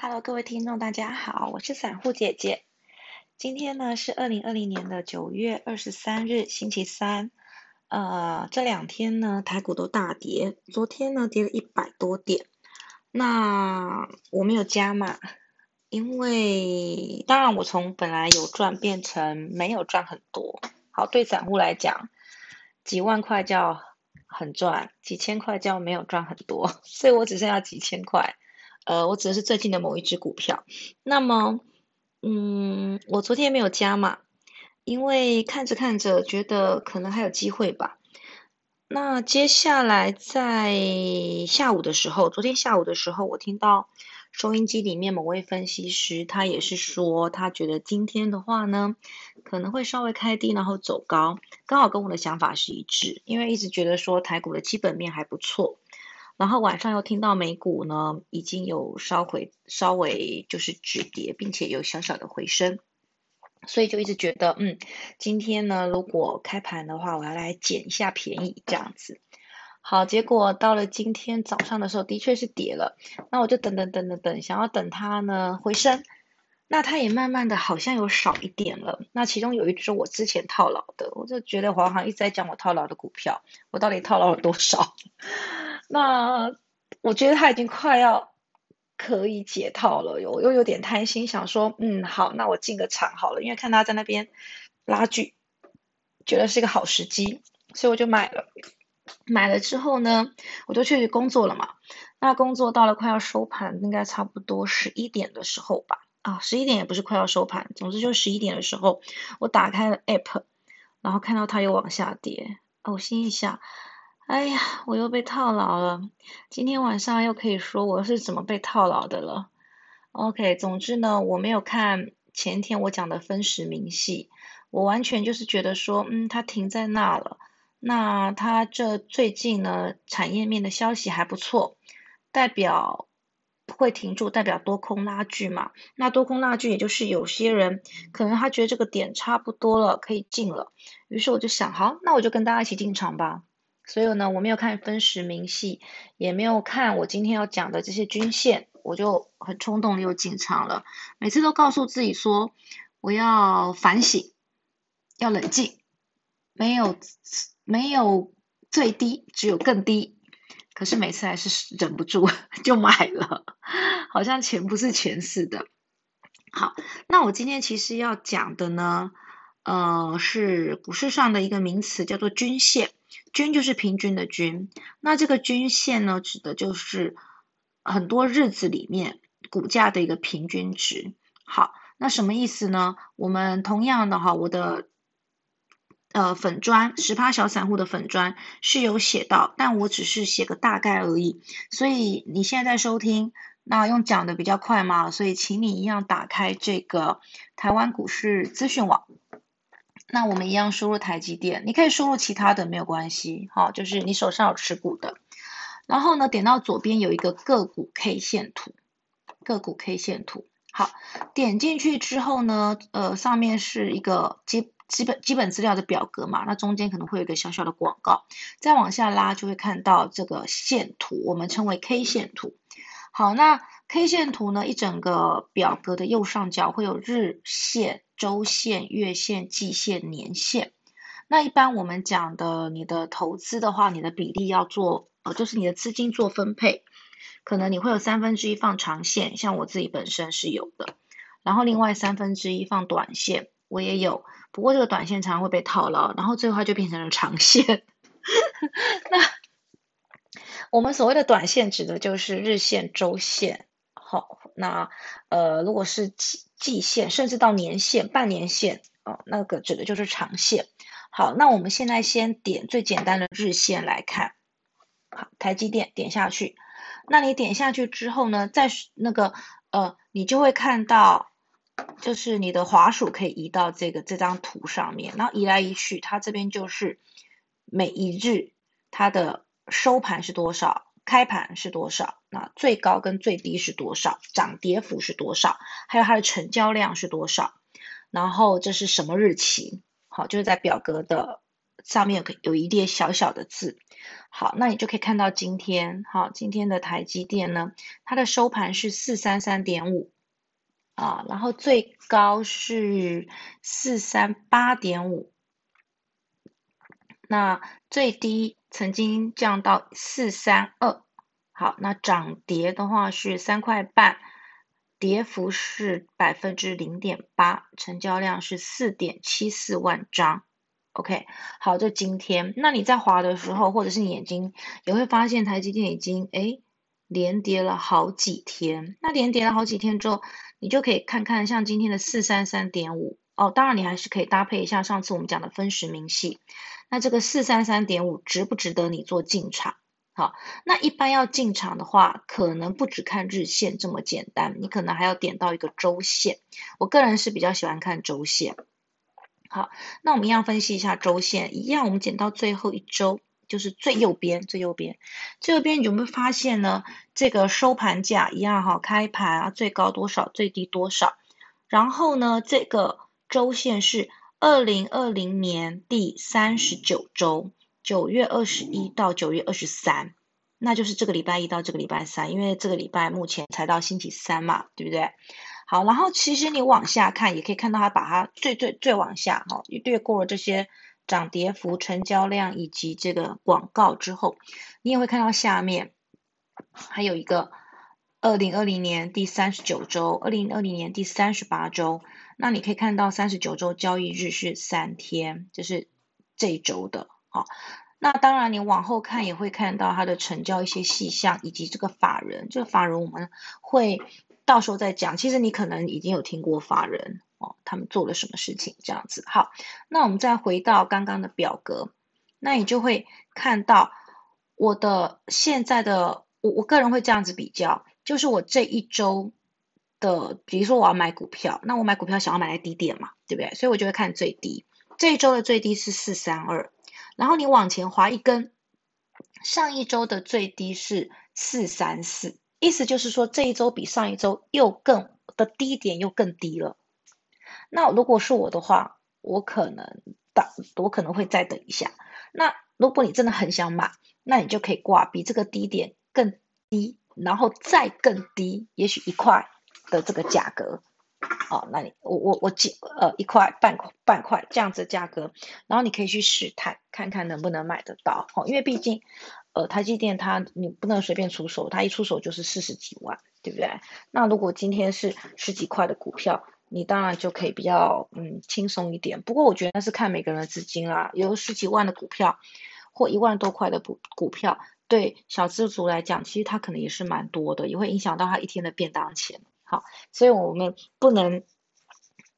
Hello，各位听众，大家好，我是散户姐姐。今天呢是二零二零年的九月二十三日，星期三。呃，这两天呢台股都大跌，昨天呢跌了一百多点。那我没有加码，因为当然我从本来有赚变成没有赚很多。好，对散户来讲，几万块叫很赚，几千块叫没有赚很多，所以我只剩下几千块。呃，我指的是最近的某一只股票。那么，嗯，我昨天没有加嘛，因为看着看着觉得可能还有机会吧。那接下来在下午的时候，昨天下午的时候，我听到收音机里面某位分析师，他也是说，他觉得今天的话呢，可能会稍微开低，然后走高，刚好跟我的想法是一致，因为一直觉得说台股的基本面还不错。然后晚上又听到美股呢，已经有稍回稍微就是止跌，并且有小小的回升，所以就一直觉得，嗯，今天呢如果开盘的话，我要来捡一下便宜这样子。好，结果到了今天早上的时候，的确是跌了。那我就等等等等等，想要等它呢回升，那它也慢慢的好像有少一点了。那其中有一只我之前套牢的，我就觉得华航一直在讲我套牢的股票，我到底套牢了多少？那我觉得他已经快要可以解套了，我又有点贪心，想说，嗯，好，那我进个场好了，因为看他在那边拉锯，觉得是一个好时机，所以我就买了。买了之后呢，我就去工作了嘛。那工作到了快要收盘，应该差不多十一点的时候吧，啊，十一点也不是快要收盘，总之就十一点的时候，我打开了 app，然后看到它又往下跌，我心一下。哎呀，我又被套牢了。今天晚上又可以说我是怎么被套牢的了。OK，总之呢，我没有看前天我讲的分时明细，我完全就是觉得说，嗯，它停在那了。那它这最近呢，产业面的消息还不错，代表会停住，代表多空拉锯嘛。那多空拉锯，也就是有些人可能他觉得这个点差不多了，可以进了。于是我就想，好，那我就跟大家一起进场吧。所以呢，我没有看分时明细，也没有看我今天要讲的这些均线，我就很冲动又进场了。每次都告诉自己说，我要反省，要冷静，没有没有最低，只有更低。可是每次还是忍不住 就买了，好像钱不是钱似的。好，那我今天其实要讲的呢，呃，是股市上的一个名词，叫做均线。均就是平均的均，那这个均线呢，指的就是很多日子里面股价的一个平均值。好，那什么意思呢？我们同样的哈，我的呃粉砖十趴小散户的粉砖是有写到，但我只是写个大概而已。所以你现在在收听，那用讲的比较快嘛，所以请你一样打开这个台湾股市资讯网。那我们一样输入台积电，你可以输入其他的没有关系，好，就是你手上有持股的。然后呢，点到左边有一个个股 K 线图，个股 K 线图，好，点进去之后呢，呃，上面是一个基基本基本资料的表格嘛，那中间可能会有一个小小的广告，再往下拉就会看到这个线图，我们称为 K 线图。好，那 K 线图呢，一整个表格的右上角会有日线。周线、月线、季线、年线，那一般我们讲的，你的投资的话，你的比例要做，呃，就是你的资金做分配，可能你会有三分之一放长线，像我自己本身是有的，然后另外三分之一放短线，我也有，不过这个短线常常会被套牢，然后最后它就变成了长线。那我们所谓的短线指的就是日线、周线。好，那呃，如果是季季线，甚至到年线、半年线，哦，那个指的就是长线。好，那我们现在先点最简单的日线来看。好，台积电点下去，那你点下去之后呢，在那个呃，你就会看到，就是你的滑鼠可以移到这个这张图上面，然后移来移去，它这边就是每一日它的收盘是多少。开盘是多少？那最高跟最低是多少？涨跌幅是多少？还有它的成交量是多少？然后这是什么日期？好，就是在表格的上面有有一列小小的字。好，那你就可以看到今天，好，今天的台积电呢，它的收盘是四三三点五啊，然后最高是四三八点五，那最低曾经降到四三二。好，那涨跌的话是三块半，跌幅是百分之零点八，成交量是四点七四万张。OK，好，这今天，那你在滑的时候，或者是你眼睛也会发现台积电已经哎连跌了好几天。那连跌了好几天之后，你就可以看看像今天的四三三点五哦，当然你还是可以搭配一下上次我们讲的分时明细。那这个四三三点五值不值得你做进场？好，那一般要进场的话，可能不只看日线这么简单，你可能还要点到一个周线。我个人是比较喜欢看周线。好，那我们一样分析一下周线，一样我们剪到最后一周，就是最右边，最右边，最右边有没有发现呢？这个收盘价一样哈，开盘啊，最高多少，最低多少？然后呢，这个周线是二零二零年第三十九周。九月二十一到九月二十三，那就是这个礼拜一到这个礼拜三，因为这个礼拜目前才到星期三嘛，对不对？好，然后其实你往下看，也可以看到它把它最最最往下哈，略过了这些涨跌幅、成交量以及这个广告之后，你也会看到下面还有一个二零二零年第三十九周、二零二零年第三十八周，那你可以看到三十九周交易日是三天，就是这一周的。好，那当然，你往后看也会看到它的成交一些细项，以及这个法人。这个法人我们会到时候再讲。其实你可能已经有听过法人哦，他们做了什么事情这样子。好，那我们再回到刚刚的表格，那你就会看到我的现在的我我个人会这样子比较，就是我这一周的，比如说我要买股票，那我买股票想要买在低点嘛，对不对？所以我就会看最低，这一周的最低是四三二。然后你往前滑一根，上一周的最低是四三四，意思就是说这一周比上一周又更的低点又更低了。那如果是我的话，我可能等，我可能会再等一下。那如果你真的很想买，那你就可以挂比这个低点更低，然后再更低，也许一块的这个价格。哦，那你我我我几呃一块半块半块这样子价格，然后你可以去试探看看能不能买得到哦，因为毕竟呃台积电它你不能随便出手，它一出手就是四十几万，对不对？那如果今天是十几块的股票，你当然就可以比较嗯轻松一点。不过我觉得那是看每个人的资金啦，有十几万的股票或一万多块的股股票，对小资族来讲，其实它可能也是蛮多的，也会影响到他一天的便当钱。好，所以我们不能，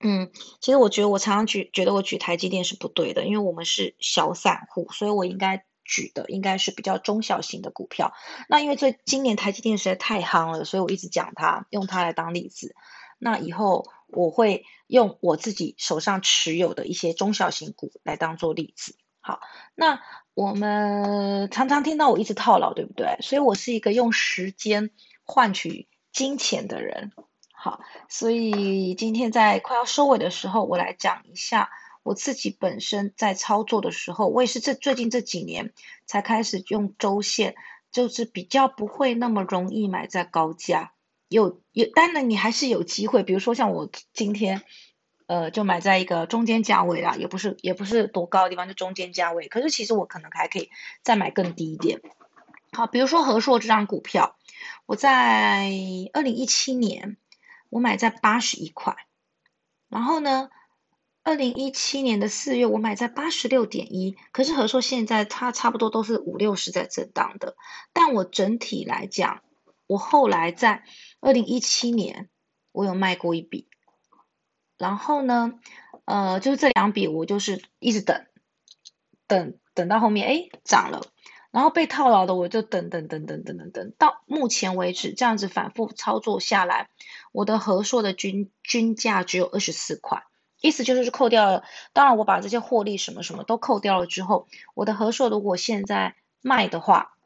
嗯，其实我觉得我常常举，觉得我举台积电是不对的，因为我们是小散户，所以我应该举的应该是比较中小型的股票。那因为这今年台积电实在太夯了，所以我一直讲它，用它来当例子。那以后我会用我自己手上持有的一些中小型股来当做例子。好，那我们常常听到我一直套牢，对不对？所以我是一个用时间换取。金钱的人，好，所以今天在快要收尾的时候，我来讲一下我自己本身在操作的时候，我也是这最近这几年才开始用周线，就是比较不会那么容易买在高价，有有，当然你还是有机会，比如说像我今天，呃，就买在一个中间价位啦，也不是也不是多高的地方，就中间价位，可是其实我可能还可以再买更低一点，好，比如说和硕这张股票。我在二零一七年，我买在八十一块，然后呢，二零一七年的四月我买在八十六点一，可是和硕现在它差不多都是五六十在震荡的，但我整体来讲，我后来在二零一七年我有卖过一笔，然后呢，呃，就是这两笔我就是一直等，等等到后面哎涨了。然后被套牢的，我就等等等等等等等，到目前为止这样子反复操作下来，我的和硕的均均价只有二十四块，意思就是扣掉了，当然我把这些获利什么什么都扣掉了之后，我的和硕如果现在卖的话，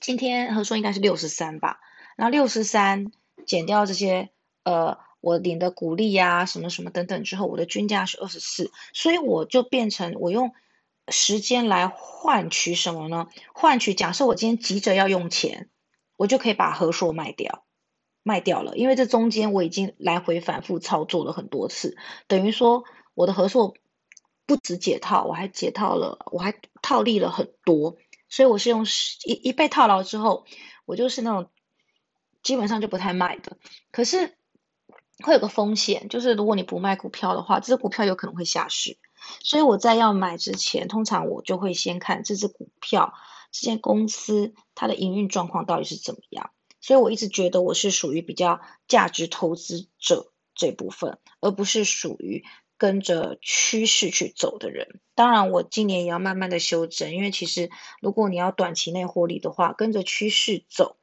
今天和硕应该是六十三吧，那六十三减掉这些呃我领的股利呀什么什么等等之后，我的均价是二十四，所以我就变成我用。时间来换取什么呢？换取假设我今天急着要用钱，我就可以把合硕卖掉，卖掉了，因为这中间我已经来回反复操作了很多次，等于说我的合硕不止解套，我还解套了，我还套利了很多，所以我是用一一被套牢之后，我就是那种基本上就不太卖的，可是会有个风险，就是如果你不卖股票的话，这只股票有可能会下市。所以我在要买之前，通常我就会先看这只股票、这间公司它的营运状况到底是怎么样。所以我一直觉得我是属于比较价值投资者这部分，而不是属于跟着趋势去走的人。当然，我今年也要慢慢的修正，因为其实如果你要短期内获利的话，跟着趋势走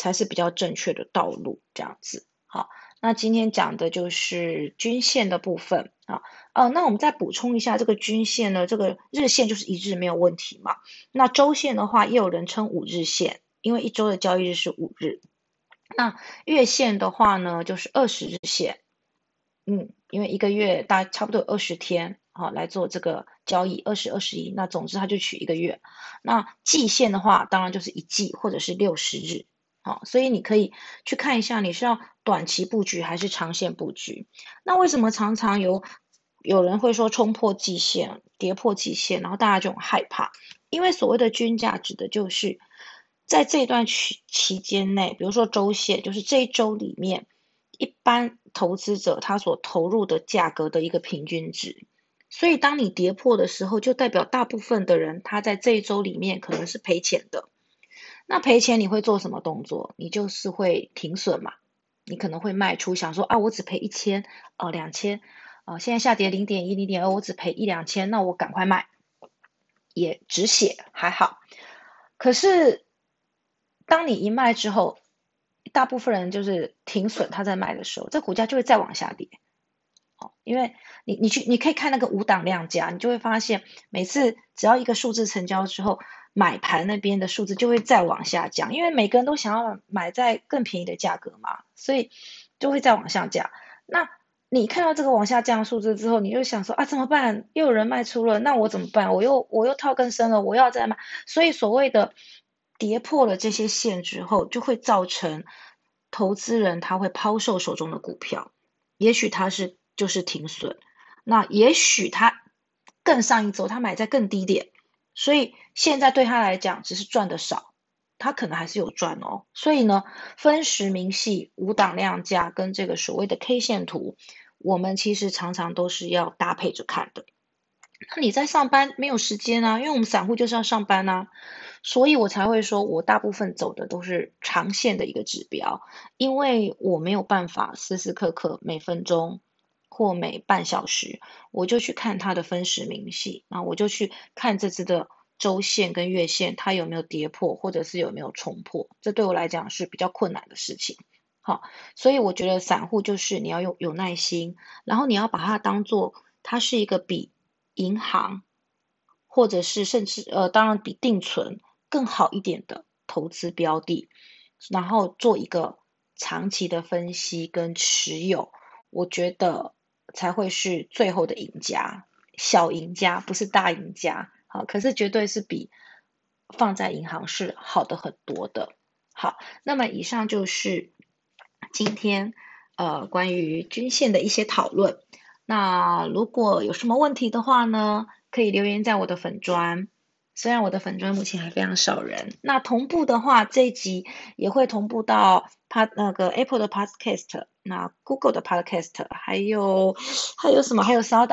才是比较正确的道路。这样子，好。那今天讲的就是均线的部分啊，呃，那我们再补充一下这个均线呢，这个日线就是一日没有问题嘛。那周线的话，也有人称五日线，因为一周的交易日是五日。那月线的话呢，就是二十日线，嗯，因为一个月大差不多有二十天啊来做这个交易，二十二十一，那总之它就取一个月。那季线的话，当然就是一季或者是六十日。好，所以你可以去看一下，你是要短期布局还是长线布局？那为什么常常有有人会说冲破季线、跌破季线，然后大家就很害怕？因为所谓的均价指的就是在这段期期间内，比如说周线，就是这一周里面，一般投资者他所投入的价格的一个平均值。所以当你跌破的时候，就代表大部分的人他在这一周里面可能是赔钱的。那赔钱你会做什么动作？你就是会停损嘛？你可能会卖出，想说啊，我只赔一千，哦，两千，啊，现在下跌零点一、零点二，我只赔一两千，那我赶快卖，也止血还好。可是当你一卖之后，大部分人就是停损，他在卖的时候，这股价就会再往下跌。哦，因为你你去你可以看那个五档量价，你就会发现，每次只要一个数字成交之后。买盘那边的数字就会再往下降，因为每个人都想要买在更便宜的价格嘛，所以就会再往下降。那你看到这个往下降的数字之后，你就想说啊，怎么办？又有人卖出了，那我怎么办？我又我又套更深了，我要再卖。所以所谓的跌破了这些线之后，就会造成投资人他会抛售手中的股票，也许他是就是停损，那也许他更上一周他买在更低点。所以现在对他来讲，只是赚的少，他可能还是有赚哦。所以呢，分时明细、五档量价跟这个所谓的 K 线图，我们其实常常都是要搭配着看的。那你在上班没有时间啊？因为我们散户就是要上班啊，所以我才会说我大部分走的都是长线的一个指标，因为我没有办法时时刻刻每分钟或每半小时。我就去看它的分时明细，那我就去看这只的周线跟月线，它有没有跌破，或者是有没有冲破，这对我来讲是比较困难的事情。好，所以我觉得散户就是你要有有耐心，然后你要把它当做它是一个比银行，或者是甚至呃，当然比定存更好一点的投资标的，然后做一个长期的分析跟持有，我觉得。才会是最后的赢家，小赢家不是大赢家，好，可是绝对是比放在银行是好的很多的。好，那么以上就是今天呃关于均线的一些讨论。那如果有什么问题的话呢，可以留言在我的粉砖。虽然我的粉砖目前还非常少人，那同步的话，这一集也会同步到 p 那个 Apple 的 Podcast，那 Google 的 Podcast，还有还有什么？还有 Sound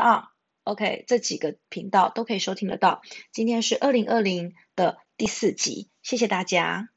OK，这几个频道都可以收听得到。今天是二零二零的第四集，谢谢大家。